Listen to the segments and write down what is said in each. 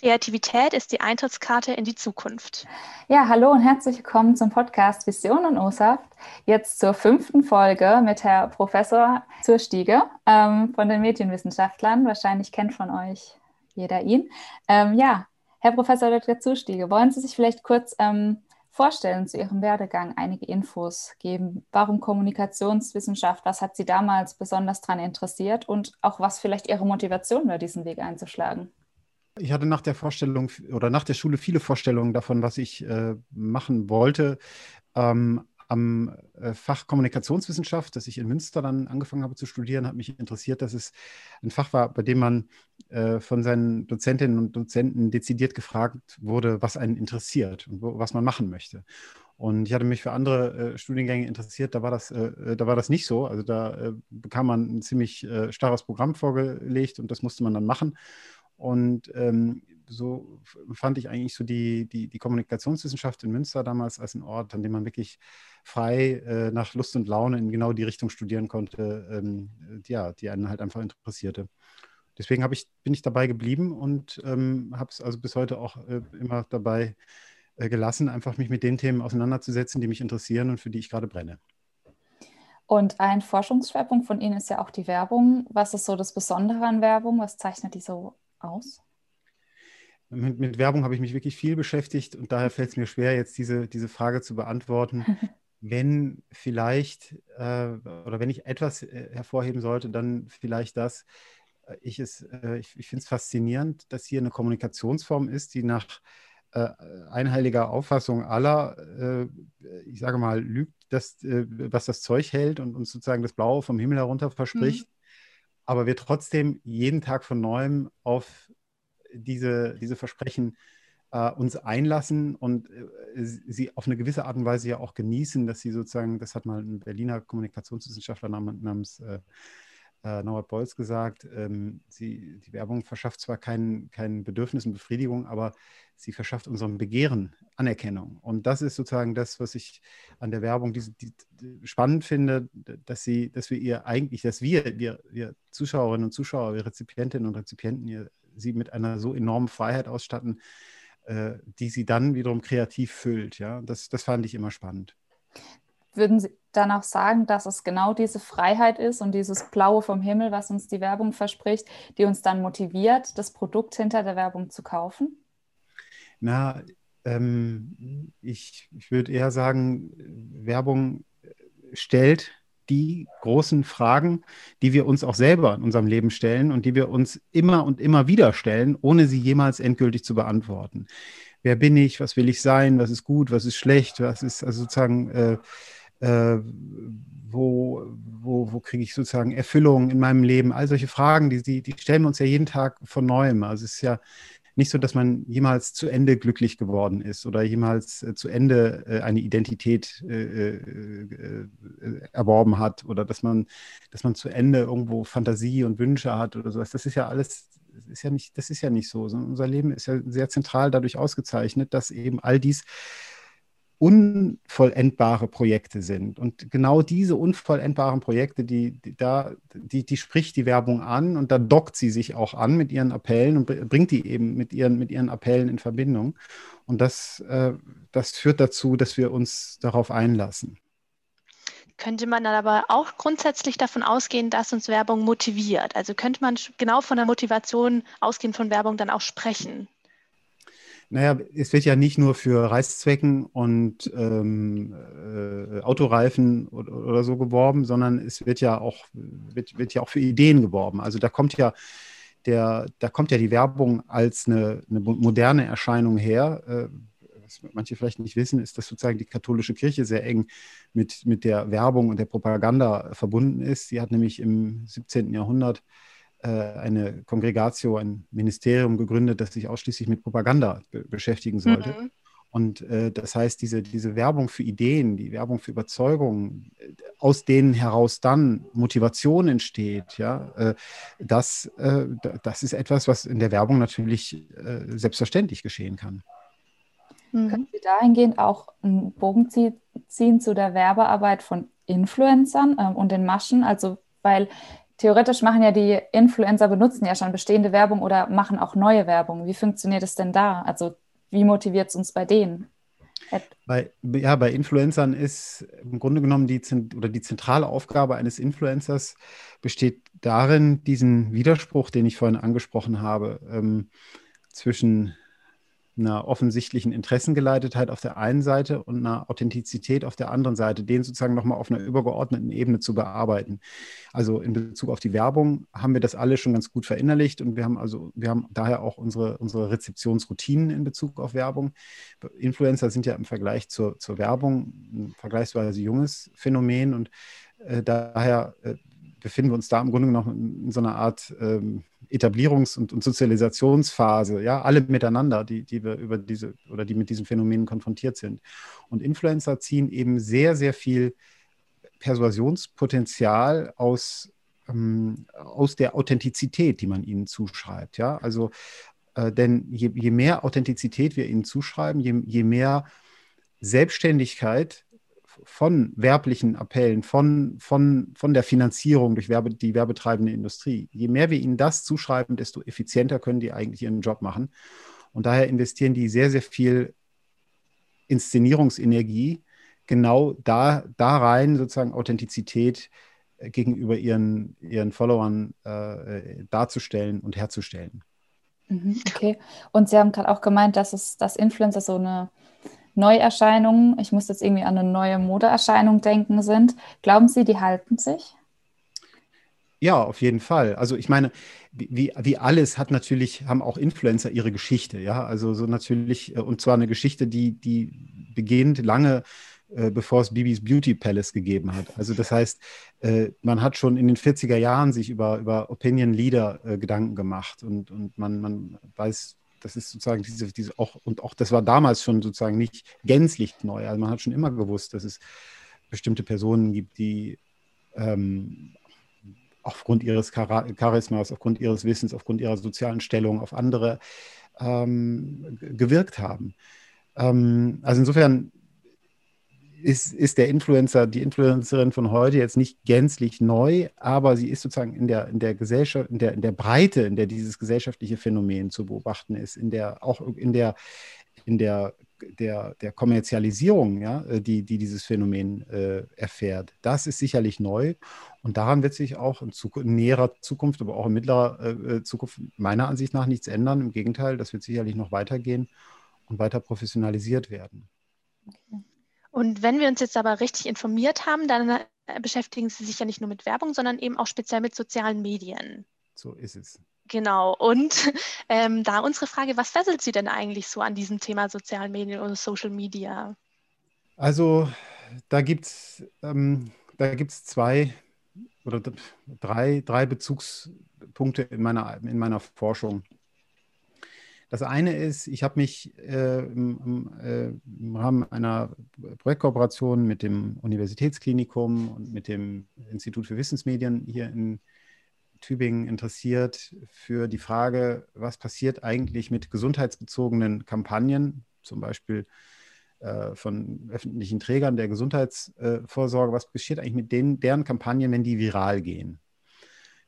Kreativität ist die Eintrittskarte in die Zukunft. Ja, hallo und herzlich willkommen zum Podcast Vision und O-Saft. Jetzt zur fünften Folge mit Herr Professor Zurstiege ähm, von den Medienwissenschaftlern. Wahrscheinlich kennt von euch jeder ihn. Ähm, ja, Herr Professor Dr. Zustiege, wollen Sie sich vielleicht kurz ähm, vorstellen zu Ihrem Werdegang, einige Infos geben? Warum Kommunikationswissenschaft? Was hat Sie damals besonders daran interessiert und auch was vielleicht Ihre Motivation war, diesen Weg einzuschlagen? Ich hatte nach der Vorstellung oder nach der Schule viele Vorstellungen davon, was ich äh, machen wollte. Ähm, am äh, Fach Kommunikationswissenschaft, das ich in Münster dann angefangen habe zu studieren, hat mich interessiert, dass es ein Fach war, bei dem man äh, von seinen Dozentinnen und Dozenten dezidiert gefragt wurde, was einen interessiert und wo, was man machen möchte. Und ich hatte mich für andere äh, Studiengänge interessiert, da war das, äh, äh da war das nicht so. Also da äh, bekam man ein ziemlich äh, starres Programm vorgelegt und das musste man dann machen. Und ähm, so fand ich eigentlich so die, die, die, Kommunikationswissenschaft in Münster damals als ein Ort, an dem man wirklich frei äh, nach Lust und Laune in genau die Richtung studieren konnte, ähm, die, ja, die einen halt einfach interessierte. Deswegen ich, bin ich dabei geblieben und ähm, habe es also bis heute auch äh, immer dabei äh, gelassen, einfach mich mit den Themen auseinanderzusetzen, die mich interessieren und für die ich gerade brenne. Und ein Forschungsschwerpunkt von Ihnen ist ja auch die Werbung. Was ist so das Besondere an Werbung? Was zeichnet die so aus? Mit, mit Werbung habe ich mich wirklich viel beschäftigt und daher fällt es mir schwer, jetzt diese, diese Frage zu beantworten. wenn vielleicht äh, oder wenn ich etwas äh, hervorheben sollte, dann vielleicht das. Äh, ich, äh, ich, ich finde es faszinierend, dass hier eine Kommunikationsform ist, die nach äh, einheiliger Auffassung aller, äh, ich sage mal, lügt, dass, was das Zeug hält und uns sozusagen das Blaue vom Himmel herunter verspricht. Mhm aber wir trotzdem jeden Tag von neuem auf diese, diese Versprechen äh, uns einlassen und äh, sie auf eine gewisse Art und Weise ja auch genießen, dass sie sozusagen, das hat mal ein Berliner Kommunikationswissenschaftler namens äh, äh, Norbert Bolz gesagt, ähm, sie, die Werbung verschafft zwar kein, kein Bedürfnis und Befriedigung, aber sie verschafft unserem Begehren Anerkennung. Und das ist sozusagen das, was ich an der Werbung die, die, die spannend finde, dass sie, dass wir ihr eigentlich, dass wir, wir, wir Zuschauerinnen und Zuschauer, wir Rezipientinnen und Rezipienten, ihr, sie mit einer so enormen Freiheit ausstatten, äh, die sie dann wiederum kreativ füllt. Ja, das, das fand ich immer spannend. Würden Sie dann auch sagen, dass es genau diese Freiheit ist und dieses Blaue vom Himmel, was uns die Werbung verspricht, die uns dann motiviert, das Produkt hinter der Werbung zu kaufen? Na, ähm, ich, ich würde eher sagen, Werbung stellt die großen Fragen, die wir uns auch selber in unserem Leben stellen und die wir uns immer und immer wieder stellen, ohne sie jemals endgültig zu beantworten. Wer bin ich? Was will ich sein? Was ist gut? Was ist schlecht? Was ist also sozusagen äh, äh, wo, wo, wo kriege ich sozusagen Erfüllung in meinem Leben? All solche Fragen, die, die, die stellen wir uns ja jeden Tag von neuem. Also es ist ja nicht so, dass man jemals zu Ende glücklich geworden ist oder jemals äh, zu Ende äh, eine Identität äh, erworben hat oder dass man, dass man zu Ende irgendwo Fantasie und Wünsche hat oder sowas. Das ist ja alles, ist ja nicht, das ist ja nicht so. Unser Leben ist ja sehr zentral dadurch ausgezeichnet, dass eben all dies unvollendbare Projekte sind. Und genau diese unvollendbaren Projekte, die, die, da, die, die spricht die Werbung an und da dockt sie sich auch an mit ihren Appellen und bringt die eben mit ihren, mit ihren Appellen in Verbindung. Und das, äh, das führt dazu, dass wir uns darauf einlassen. Könnte man dann aber auch grundsätzlich davon ausgehen, dass uns Werbung motiviert? Also könnte man genau von der Motivation ausgehend von Werbung dann auch sprechen? Naja, es wird ja nicht nur für Reißzwecken und ähm, äh, Autoreifen oder, oder, so geworben, sondern es wird ja auch, wird, wird ja auch für Ideen geworben. Also da kommt ja der, da kommt ja die Werbung als eine, eine moderne Erscheinung her. Äh, was manche vielleicht nicht wissen, ist, dass sozusagen die katholische Kirche sehr eng mit, mit der Werbung und der Propaganda verbunden ist. Sie hat nämlich im 17. Jahrhundert eine Kongregatio, ein Ministerium gegründet, das sich ausschließlich mit Propaganda be beschäftigen sollte. Mhm. Und äh, das heißt, diese, diese Werbung für Ideen, die Werbung für Überzeugungen, äh, aus denen heraus dann Motivation entsteht, ja, äh, das, äh, das ist etwas, was in der Werbung natürlich äh, selbstverständlich geschehen kann. Mhm. Können Sie dahingehend auch einen Bogen ziehen zu der Werbearbeit von Influencern ähm, und den Maschen? Also, weil theoretisch machen ja die Influencer, benutzen ja schon bestehende Werbung oder machen auch neue Werbung. Wie funktioniert es denn da? Also wie motiviert es uns bei denen? Bei, ja, bei Influencern ist im Grunde genommen die, oder die zentrale Aufgabe eines Influencers besteht darin, diesen Widerspruch, den ich vorhin angesprochen habe, ähm, zwischen einer offensichtlichen Interessengeleitetheit auf der einen Seite und einer Authentizität auf der anderen Seite, den sozusagen nochmal auf einer übergeordneten Ebene zu bearbeiten. Also in Bezug auf die Werbung haben wir das alle schon ganz gut verinnerlicht und wir haben also, wir haben daher auch unsere, unsere Rezeptionsroutinen in Bezug auf Werbung. Influencer sind ja im Vergleich zur, zur Werbung ein vergleichsweise junges Phänomen und äh, daher äh, befinden wir uns da im Grunde genommen in so einer Art ähm, Etablierungs- und, und, Sozialisationsphase, ja, alle miteinander, die, die wir über diese oder die mit diesen Phänomenen konfrontiert sind. Und Influencer ziehen eben sehr, sehr viel Persuasionspotenzial aus, ähm, aus der Authentizität, die man ihnen zuschreibt. Ja, also, äh, denn je, je, mehr Authentizität wir ihnen zuschreiben, je, je mehr Selbstständigkeit von werblichen Appellen, von, von, von der Finanzierung durch Werbe, die werbetreibende Industrie. Je mehr wir ihnen das zuschreiben, desto effizienter können die eigentlich ihren Job machen. Und daher investieren die sehr, sehr viel Inszenierungsenergie genau da, da rein, sozusagen Authentizität äh, gegenüber ihren, ihren Followern äh, darzustellen und herzustellen. Mhm, okay. Und Sie haben gerade auch gemeint, dass es, dass Influencer so eine Neuerscheinungen, ich muss jetzt irgendwie an eine neue Modeerscheinung denken, sind. Glauben Sie, die halten sich? Ja, auf jeden Fall. Also ich meine, wie, wie alles hat natürlich, haben auch Influencer ihre Geschichte, ja. Also so natürlich, äh, und zwar eine Geschichte, die, die beginnt lange, äh, bevor es Bibis Beauty Palace gegeben hat. Also das heißt, äh, man hat schon in den 40er Jahren sich über, über Opinion Leader Gedanken gemacht und, und man, man weiß das ist sozusagen diese, diese auch, und auch das war damals schon sozusagen nicht gänzlich neu. Also man hat schon immer gewusst, dass es bestimmte Personen gibt, die ähm, aufgrund ihres Charismas, aufgrund ihres Wissens, aufgrund ihrer sozialen Stellung auf andere ähm, gewirkt haben. Ähm, also insofern ist, ist der Influencer, die Influencerin von heute jetzt nicht gänzlich neu, aber sie ist sozusagen in der, in der Gesellschaft, in der, in der Breite, in der dieses gesellschaftliche Phänomen zu beobachten ist, in der, auch in der, in der, der, der Kommerzialisierung, ja, die, die dieses Phänomen äh, erfährt. Das ist sicherlich neu und daran wird sich auch in, Zukunft, in näherer Zukunft, aber auch in mittlerer äh, Zukunft meiner Ansicht nach nichts ändern. Im Gegenteil, das wird sicherlich noch weitergehen und weiter professionalisiert werden. Okay. Und wenn wir uns jetzt aber richtig informiert haben, dann äh, beschäftigen Sie sich ja nicht nur mit Werbung, sondern eben auch speziell mit sozialen Medien. So ist es. Genau. Und ähm, da unsere Frage, was fesselt Sie denn eigentlich so an diesem Thema sozialen Medien oder Social Media? Also da gibt es ähm, zwei oder drei, drei Bezugspunkte in meiner, in meiner Forschung. Das eine ist, ich habe mich äh, im, äh, im, Rahmen einer Projektkooperation mit dem Universitätsklinikum und mit dem Institut für Wissensmedien hier in Tübingen interessiert für die Frage, was passiert eigentlich mit gesundheitsbezogenen Kampagnen, zum Beispiel äh, von öffentlichen Trägern der Gesundheitsvorsorge, was passiert eigentlich mit denen, deren Kampagnen, wenn die viral gehen?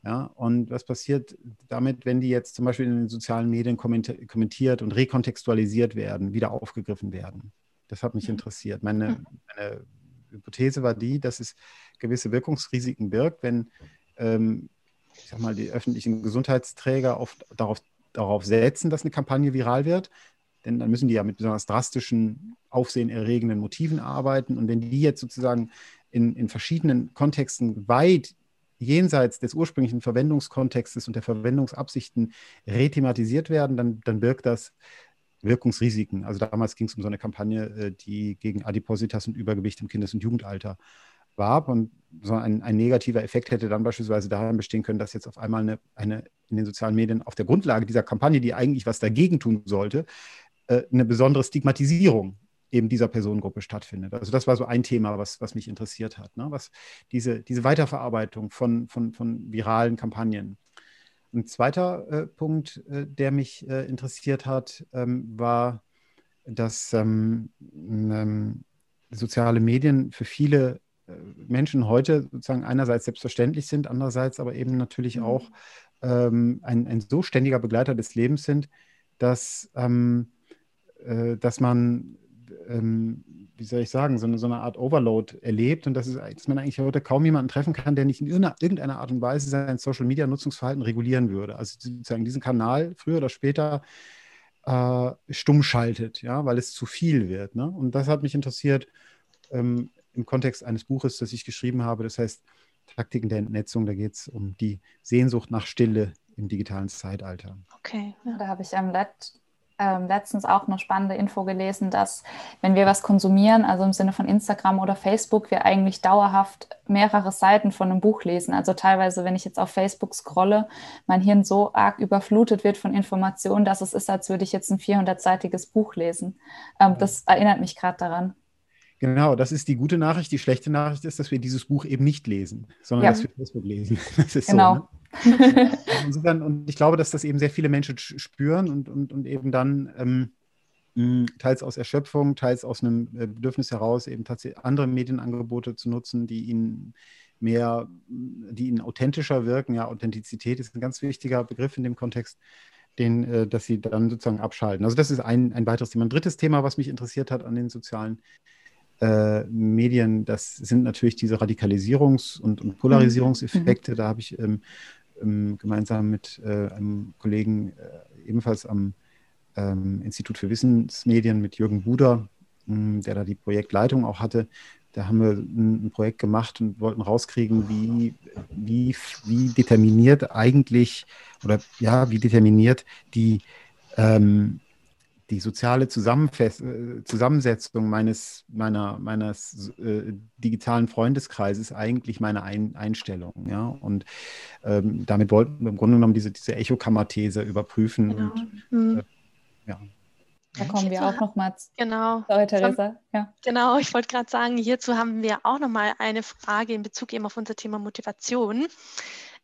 Ja, und was passiert damit, wenn die jetzt zum Beispiel in den sozialen Medien kommentiert und rekontextualisiert werden, wieder aufgegriffen werden? Das hat mich mhm. interessiert. Meine, mhm. meine, Hypothese war die, dass es gewisse Wirkungsrisiken birgt, wenn ähm, ich sag mal, die öffentlichen Gesundheitsträger oft darauf, darauf setzen, dass eine Kampagne viral wird. Denn dann müssen die ja mit besonders drastischen, aufsehenerregenden Motiven arbeiten. Und wenn die jetzt sozusagen in, in verschiedenen Kontexten weit jenseits des ursprünglichen Verwendungskontextes und der Verwendungsabsichten rethematisiert werden, dann, dann birgt das Wirkungsrisiken. Also damals ging es um so eine Kampagne, äh, die gegen Adipositas und Übergewicht im Kindes- und Jugendalter warb. Und so ein, ein, negativer Effekt hätte dann beispielsweise darin bestehen können, dass jetzt auf einmal eine, eine in den sozialen Medien auf der Grundlage dieser Kampagne, die eigentlich was dagegen tun sollte, äh, eine besondere Stigmatisierung eben dieser Personengruppe stattfindet. Also das war so ein Thema, was, was mich interessiert hat, ne? was diese, diese Weiterverarbeitung von, von, von viralen Kampagnen. Ein zweiter äh, Punkt, äh, der mich äh, interessiert hat, ähm, war, dass ähm, ähm, soziale Medien für viele Menschen heute sozusagen einerseits selbstverständlich sind, andererseits aber eben natürlich mhm. auch ähm, ein, ein so ständiger Begleiter des Lebens sind, dass, ähm, äh, dass man, ähm, wie soll ich sagen, so eine, so eine Art Overload erlebt und dass, es, dass man eigentlich heute kaum jemanden treffen kann, der nicht in irgendeiner Art und Weise sein Social-Media-Nutzungsverhalten regulieren würde. Also sozusagen diesen Kanal früher oder später äh, stumm schaltet, ja, weil es zu viel wird. Ne? Und das hat mich interessiert ähm, im Kontext eines Buches, das ich geschrieben habe. Das heißt Taktiken der Entnetzung. Da geht es um die Sehnsucht nach Stille im digitalen Zeitalter. Okay, ja. da habe ich am Let ähm, letztens auch eine spannende Info gelesen, dass wenn wir was konsumieren, also im Sinne von Instagram oder Facebook, wir eigentlich dauerhaft mehrere Seiten von einem Buch lesen. Also teilweise, wenn ich jetzt auf Facebook scrolle, mein Hirn so arg überflutet wird von Informationen, dass es ist, als würde ich jetzt ein 400-seitiges Buch lesen. Ähm, das erinnert mich gerade daran. Genau, das ist die gute Nachricht. Die schlechte Nachricht ist, dass wir dieses Buch eben nicht lesen, sondern ja. dass wir Facebook lesen. Das ist genau. so. Ne? Insofern, und ich glaube, dass das eben sehr viele Menschen spüren und, und, und eben dann ähm, teils aus Erschöpfung, teils aus einem äh, Bedürfnis heraus, eben tatsächlich andere Medienangebote zu nutzen, die ihnen mehr, die ihnen authentischer wirken. Ja, Authentizität ist ein ganz wichtiger Begriff in dem Kontext den, äh, dass sie dann sozusagen abschalten. Also das ist ein, ein weiteres Thema. Ein drittes Thema, was mich interessiert hat an den sozialen äh, Medien, das sind natürlich diese Radikalisierungs- und, und Polarisierungseffekte. Mhm. Da habe ich ähm, gemeinsam mit äh, einem Kollegen äh, ebenfalls am ähm, Institut für Wissensmedien mit Jürgen Buder, hm, der da die Projektleitung auch hatte, da haben wir ein, ein, Projekt gemacht und wollten rauskriegen, wie, wie, wie determiniert eigentlich oder ja, wie determiniert die ähm, die soziale äh, Zusammensetzung meines, meiner, meines äh, digitalen Freundeskreises eigentlich meine Ein Einstellung. Ja? Und ähm, damit wollten wir im Grunde genommen diese, diese Echokammer-These überprüfen. Genau. Und, mhm. äh, ja. Da kommen wir auch nochmal. Genau. Sorry, Theresa. Ja. Genau, ich wollte gerade sagen, hierzu haben wir auch nochmal eine Frage in Bezug eben auf unser Thema Motivation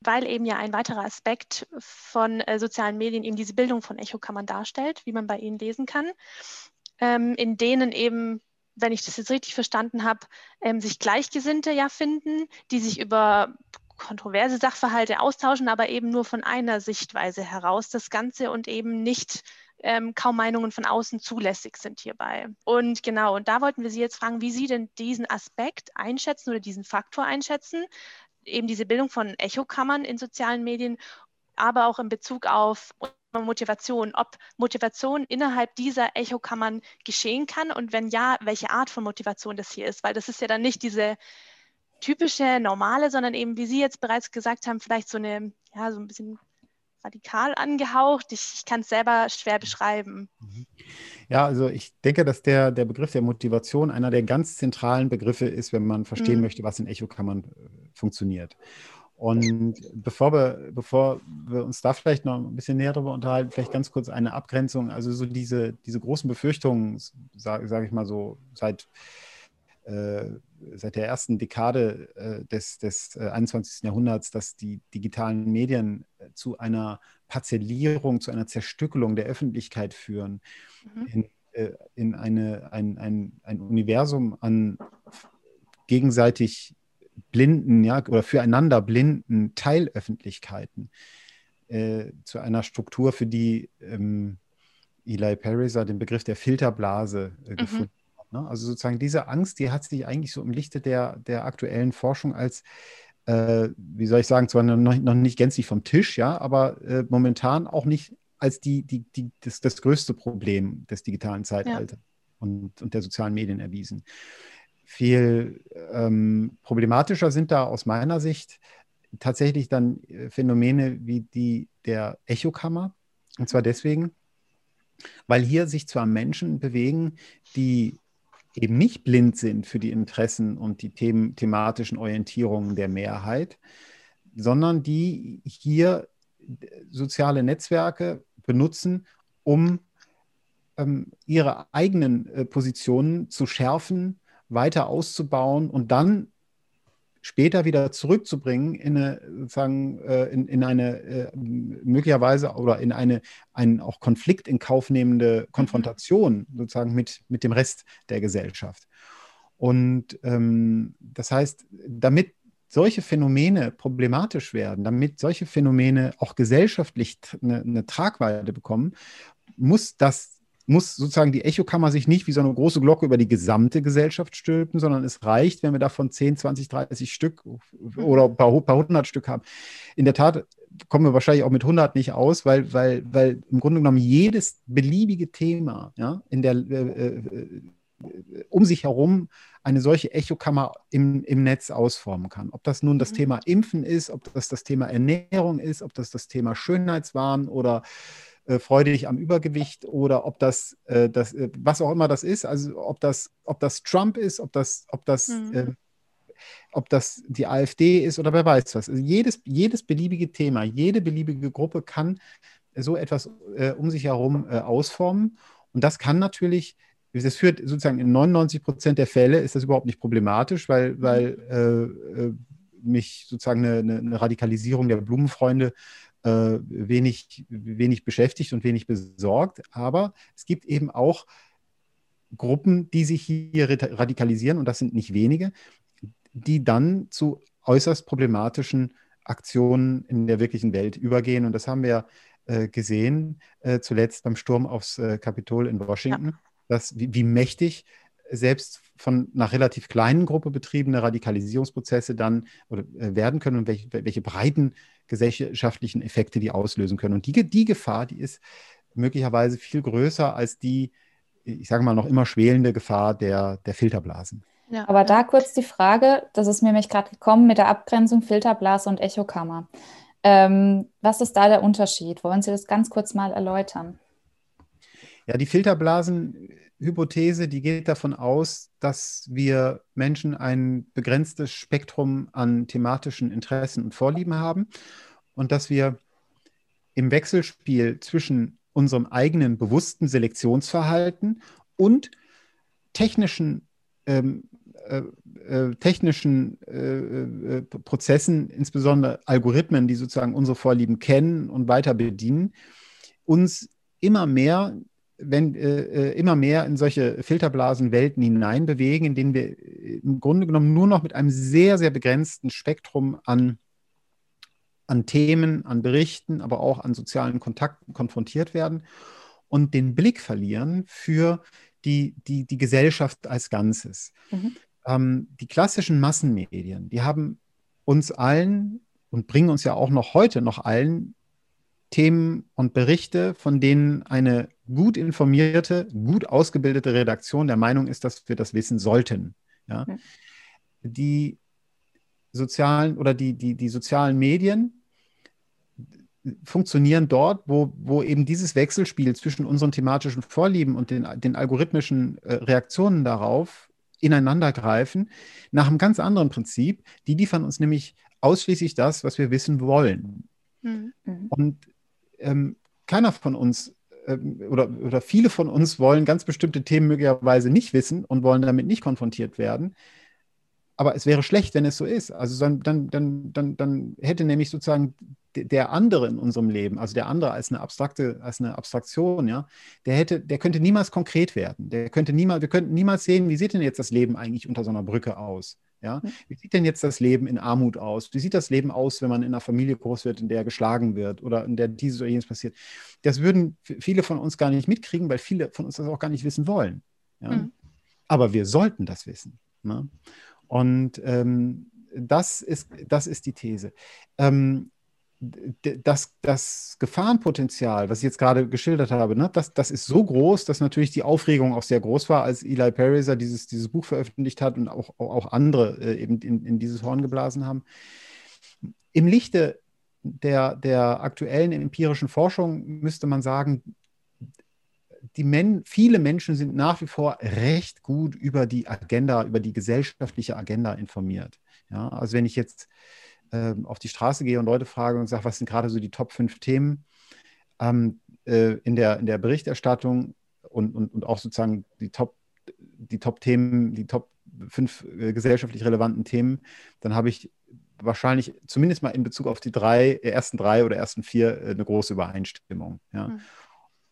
weil eben ja ein weiterer Aspekt von äh, sozialen Medien eben diese Bildung von Echokammern darstellt, wie man bei ihnen lesen kann, ähm, in denen eben wenn ich das jetzt richtig verstanden habe, ähm, sich Gleichgesinnte ja finden, die sich über kontroverse Sachverhalte austauschen, aber eben nur von einer Sichtweise heraus das Ganze und eben nicht ähm, kaum Meinungen von außen zulässig sind hierbei. Und genau, und da wollten wir Sie jetzt fragen, wie Sie denn diesen Aspekt einschätzen oder diesen Faktor einschätzen, eben diese Bildung von Echokammern in sozialen Medien, aber auch in Bezug auf Motivation, ob Motivation innerhalb dieser Echokammern geschehen kann und wenn ja, welche Art von Motivation das hier ist, weil das ist ja dann nicht diese typische normale, sondern eben, wie Sie jetzt bereits gesagt haben, vielleicht so eine, ja, so ein bisschen radikal angehaucht. Ich, ich kann es selber schwer beschreiben. Mhm. Ja, also ich denke, dass der, der Begriff der Motivation einer der ganz zentralen Begriffe ist, wenn man verstehen mhm. möchte, was in Echokammern äh, funktioniert. Und bevor wir, bevor wir uns da vielleicht noch ein bisschen näher darüber unterhalten, vielleicht ganz kurz eine Abgrenzung. Also so diese, diese großen Befürchtungen, sage sag ich mal so, seit seit der ersten Dekade äh, des, des 21. Äh, Jahrhunderts, dass die digitalen Medien zu einer Parzellierung, zu einer Zerstückelung der Öffentlichkeit führen, mhm. in, in eine, ein, ein, ein Universum an gegenseitig blinden, ja, oder füreinander blinden Teilöffentlichkeiten äh, zu einer Struktur, für die ähm, Eli Pariser den Begriff der Filterblase äh, mhm. gefunden Ne? Also sozusagen diese Angst, die hat sich eigentlich so im Lichte der, der aktuellen Forschung als, äh, wie soll ich sagen, zwar noch, noch nicht gänzlich vom Tisch, ja, aber äh, momentan auch nicht als die, die, die, das, das größte Problem des digitalen Zeitalters ja. und, und der sozialen Medien erwiesen. Viel ähm, problematischer sind da aus meiner Sicht tatsächlich dann äh, Phänomene wie die der Echokammer. Und zwar deswegen, weil hier sich zwar Menschen bewegen, die eben nicht blind sind für die Interessen und die them thematischen Orientierungen der Mehrheit, sondern die hier soziale Netzwerke benutzen, um ähm, ihre eigenen äh, Positionen zu schärfen, weiter auszubauen und dann später wieder zurückzubringen in eine, sozusagen, äh, in, in eine äh, möglicherweise oder in eine einen auch Konflikt in Kauf nehmende mhm. Konfrontation sozusagen mit, mit dem Rest der Gesellschaft. Und ähm, das heißt, damit solche Phänomene problematisch werden, damit solche Phänomene auch gesellschaftlich eine, eine Tragweite bekommen, muss das muss sozusagen die Echokammer sich nicht wie so eine große Glocke über die gesamte Gesellschaft stülpen, sondern es reicht, wenn wir davon 10, 20, 30 Stück oder ein paar, paar hundert Stück haben. In der Tat kommen wir wahrscheinlich auch mit 100 nicht aus, weil, weil, weil im Grunde genommen jedes beliebige Thema ja, in der, äh, äh, um sich herum eine solche Echokammer im, im Netz ausformen kann. Ob das nun das mhm. Thema Impfen ist, ob das das Thema Ernährung ist, ob das das Thema Schönheitswahn oder äh, freudig am Übergewicht oder ob das, äh, das äh, was auch immer das ist, also ob das, ob das Trump ist, ob das, ob das, mhm. äh, ob das die AfD ist oder wer weiß was. Also jedes, jedes beliebige Thema, jede beliebige Gruppe kann so etwas äh, um sich herum äh, ausformen. Und das kann natürlich, das führt sozusagen in 99 Prozent der Fälle ist das überhaupt nicht problematisch, weil, mhm. weil mich sozusagen eine, eine Radikalisierung der Blumenfreunde äh, wenig, wenig beschäftigt und wenig besorgt. Aber es gibt eben auch Gruppen, die sich hier radikalisieren, und das sind nicht wenige, die dann zu äußerst problematischen Aktionen in der wirklichen Welt übergehen. Und das haben wir äh, gesehen, äh, zuletzt beim Sturm aufs äh, Kapitol in Washington, ja. dass, wie, wie mächtig selbst von einer relativ kleinen Gruppe betriebene Radikalisierungsprozesse dann oder, äh, werden können und welche, welche breiten gesellschaftlichen Effekte die auslösen können. Und die, die Gefahr, die ist möglicherweise viel größer als die, ich sage mal, noch immer schwelende Gefahr der, der Filterblasen. Ja. Aber da kurz die Frage, das ist mir nämlich gerade gekommen mit der Abgrenzung Filterblase und Echokammer. Ähm, was ist da der Unterschied? Wollen Sie das ganz kurz mal erläutern? Ja, die Filterblasenhypothese, die geht davon aus, dass wir Menschen ein begrenztes Spektrum an thematischen Interessen und Vorlieben haben und dass wir im Wechselspiel zwischen unserem eigenen bewussten Selektionsverhalten und technischen ähm, äh, äh, äh, äh, Prozessen, insbesondere Algorithmen, die sozusagen unsere Vorlieben kennen und weiter bedienen, uns immer mehr wenn äh, äh, immer mehr in solche Filterblasenwelten hineinbewegen, in denen wir äh, im Grunde genommen nur noch mit einem sehr, sehr begrenzten Spektrum an, an Themen, an Berichten, aber auch an sozialen Kontakten konfrontiert werden und den Blick verlieren für die, die, die Gesellschaft als Ganzes. Mhm. Ähm, die klassischen Massenmedien, die haben uns allen und bringen uns ja auch noch heute noch allen Themen und Berichte, von denen eine gut informierte, gut ausgebildete Redaktion der Meinung ist, dass wir das wissen sollten. Ja? Die sozialen oder die, die, die sozialen Medien funktionieren dort, wo, wo eben dieses Wechselspiel zwischen unseren thematischen Vorlieben und den, den algorithmischen äh, Reaktionen darauf ineinandergreifen, nach einem ganz anderen Prinzip. Die liefern uns nämlich ausschließlich das, was wir wissen wollen. Mhm. Und ähm, keiner von uns ähm, oder, oder viele von uns wollen ganz bestimmte Themen möglicherweise nicht wissen und wollen damit nicht konfrontiert werden. Aber es wäre schlecht, wenn es so ist. Also dann, dann, dann, dann, hätte nämlich sozusagen der andere in unserem Leben, also der andere als eine abstrakte, als eine Abstraktion, ja, der hätte, der könnte niemals konkret werden. Der könnte niemals, wir könnten niemals sehen, wie sieht denn jetzt das Leben eigentlich unter so einer Brücke aus? Ja? Wie sieht denn jetzt das Leben in Armut aus? Wie sieht das Leben aus, wenn man in einer Familie groß wird, in der geschlagen wird oder in der dieses oder jenes passiert? Das würden viele von uns gar nicht mitkriegen, weil viele von uns das auch gar nicht wissen wollen. Ja? Mhm. Aber wir sollten das wissen. Ne? Und ähm, das, ist, das ist die These. Ähm, das, das Gefahrenpotenzial, was ich jetzt gerade geschildert habe, ne, das, das ist so groß, dass natürlich die Aufregung auch sehr groß war, als Eli Pariser dieses, dieses Buch veröffentlicht hat und auch, auch andere äh, eben in, in dieses Horn geblasen haben. Im Lichte der, der aktuellen empirischen Forschung müsste man sagen, die Men viele Menschen sind nach wie vor recht gut über die Agenda, über die gesellschaftliche Agenda informiert. Ja, also wenn ich jetzt ähm, auf die Straße gehe und Leute frage und sage, was sind gerade so die Top 5 Themen ähm, äh, in, der, in der Berichterstattung und, und, und auch sozusagen die Top, die Top-Themen, die Top 5 äh, gesellschaftlich relevanten Themen, dann habe ich wahrscheinlich zumindest mal in Bezug auf die drei, äh, ersten drei oder ersten vier äh, eine große Übereinstimmung. Ja.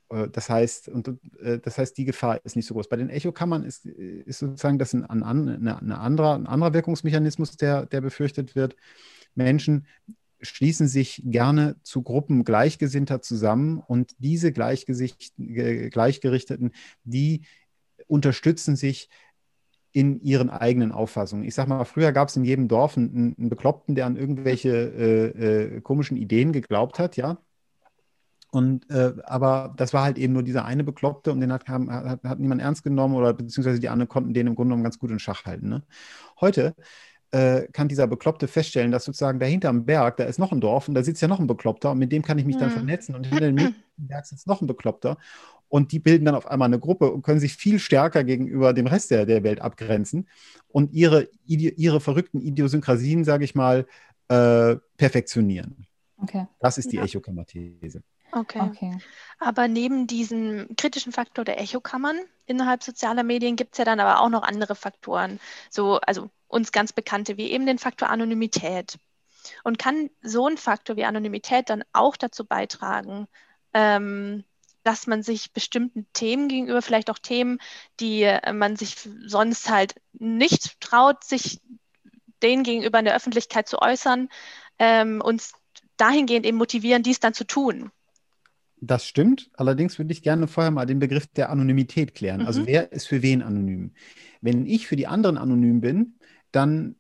Mhm. das heißt, und, das heißt, die Gefahr ist nicht so groß. Bei den Echokammern ist, ist sozusagen das ein, ein, eine anderer, ein anderer Wirkungsmechanismus, der, der befürchtet wird. Menschen schließen sich gerne zu Gruppen Gleichgesinnter zusammen und diese Gleichgerichteten, die unterstützen sich in ihren eigenen Auffassungen. Ich sage mal, früher gab es in jedem Dorf einen, einen, Bekloppten, der an irgendwelche äh, äh, komischen Ideen geglaubt hat, ja. Und äh, aber das war halt eben nur dieser eine Bekloppte und den hat, hat, hat niemand ernst genommen oder beziehungsweise die anderen konnten den im Grunde genommen ganz gut in Schach halten. Ne? Heute äh, kann dieser Bekloppte feststellen, dass sozusagen dahinter am Berg, da ist noch ein Dorf und da sitzt ja noch ein Bekloppter und mit dem kann ich mich hm. dann vernetzen und hinter dem Berg sitzt noch ein Bekloppter und die bilden dann auf einmal eine Gruppe und können sich viel stärker gegenüber dem Rest der, der Welt abgrenzen und ihre, ihre verrückten Idiosynkrasien, sage ich mal, äh, perfektionieren. Okay. Das ist die ja. Echokammer-These. Okay. okay. Aber neben diesem kritischen Faktor der Echokammern innerhalb sozialer Medien gibt es ja dann aber auch noch andere Faktoren. So, also uns ganz bekannte, wie eben den Faktor Anonymität. Und kann so ein Faktor wie Anonymität dann auch dazu beitragen, ähm, dass man sich bestimmten Themen gegenüber, vielleicht auch Themen, die äh, man sich sonst halt nicht traut, sich denen gegenüber in der Öffentlichkeit zu äußern, ähm, uns dahingehend eben motivieren, dies dann zu tun. Das stimmt. Allerdings würde ich gerne vorher mal den Begriff der Anonymität klären. Also mhm. Also wer ist für wen anonym? Wenn ich für die anderen anonym bin, dann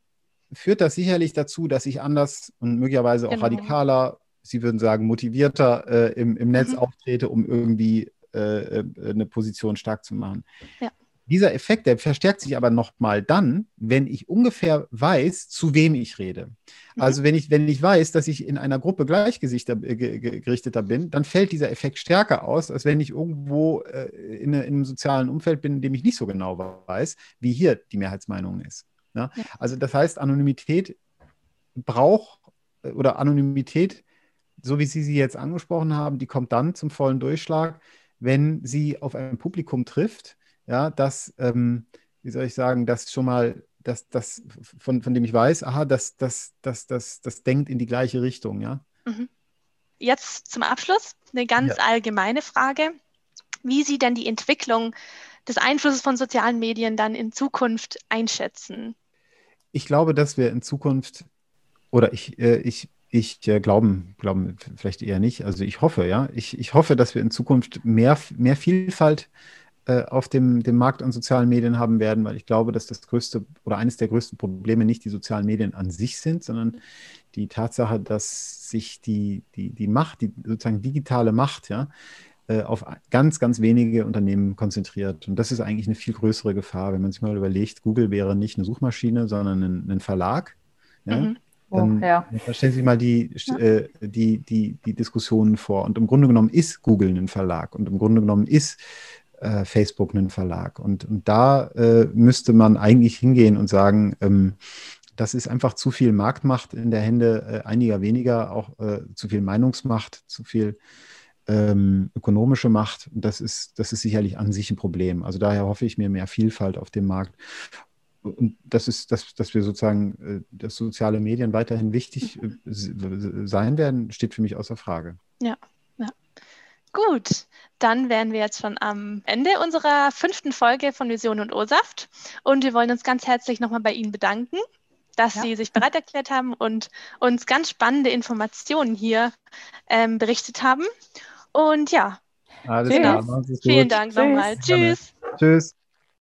führt das sicherlich dazu, dass ich anders und möglicherweise auch genau. radikaler, Sie würden sagen motivierter äh, im, im Netz mhm. auftrete, um irgendwie äh, äh eine Position stark zu machen. Ja. Dieser Effekt, der verstärkt sich aber nochmal dann, wenn ich ungefähr weiß, zu wem ich rede. Mhm. Also wenn ich, wenn ich weiß, dass ich in einer Gruppe gleichgerichteter bin, dann fällt dieser Effekt stärker aus, als wenn ich irgendwo äh, in, in, einem sozialen Umfeld bin, in dem ich nicht so genau weiß, wie hier die Mehrheitsmeinung ist. Ja? Ja. Also das heißt, Anonymität braucht äh, oder Anonymität, so wie Sie sie jetzt angesprochen haben, die kommt dann zum vollen Durchschlag, wenn sie auf ein Publikum trifft, ja, das, ähm, wie soll ich sagen, das schon mal, das, das, von, von dem ich weiß, aha, das, das, das, das, das denkt in die gleiche Richtung, ja. Mhm. Jetzt zum Abschluss eine ganz ja. allgemeine Frage. Wie Sie denn die Entwicklung des Einflusses von sozialen Medien dann in Zukunft einschätzen? Ich glaube, dass wir in Zukunft, oder ich, äh, ich, ich äh, glauben, glauben vielleicht eher nicht, also ich hoffe, ja, ich, ich hoffe, dass wir in Zukunft mehr, mehr Vielfalt äh, auf dem, dem Markt an sozialen Medien haben werden, weil ich glaube, dass das größte oder eines der größten Probleme nicht die sozialen Medien an sich sind, sondern die Tatsache, dass sich die, die, die Macht, die sozusagen digitale Macht, ja, äh, auf ganz, ganz wenige Unternehmen konzentriert. Und das ist eigentlich eine viel größere Gefahr, wenn man sich mal überlegt, Google wäre nicht eine Suchmaschine, sondern ein, ein Verlag. Ja? Mhm. Dann, oh, ja. dann, stellen Sie sich mal die, ja. äh, die, die, die Diskussionen vor. Und im Grunde genommen ist Google ein Verlag und im Grunde genommen ist äh, Facebook einen Verlag. Und, und da äh, müsste man eigentlich hingehen und sagen, ähm, das ist einfach zu viel Marktmacht in der Hände äh, einiger weniger, auch äh, zu viel Meinungsmacht, zu viel ähm, ökonomische Macht. Das ist, das ist sicherlich an sich ein Problem. Also daher hoffe ich mir mehr Vielfalt auf dem Markt. Und das ist, dass, dass wir sozusagen, äh, dass soziale Medien weiterhin wichtig äh, sein werden, steht für mich außer Frage. Ja, ja. Gut, dann wären wir jetzt schon am Ende unserer fünften Folge von Vision und O-Saft. Und wir wollen uns ganz herzlich nochmal bei Ihnen bedanken, dass ja. Sie sich bereit erklärt haben und uns ganz spannende Informationen hier ähm, berichtet haben. Und ja, Alles klar. Vielen Dank nochmal. Tschüss. Tschüss.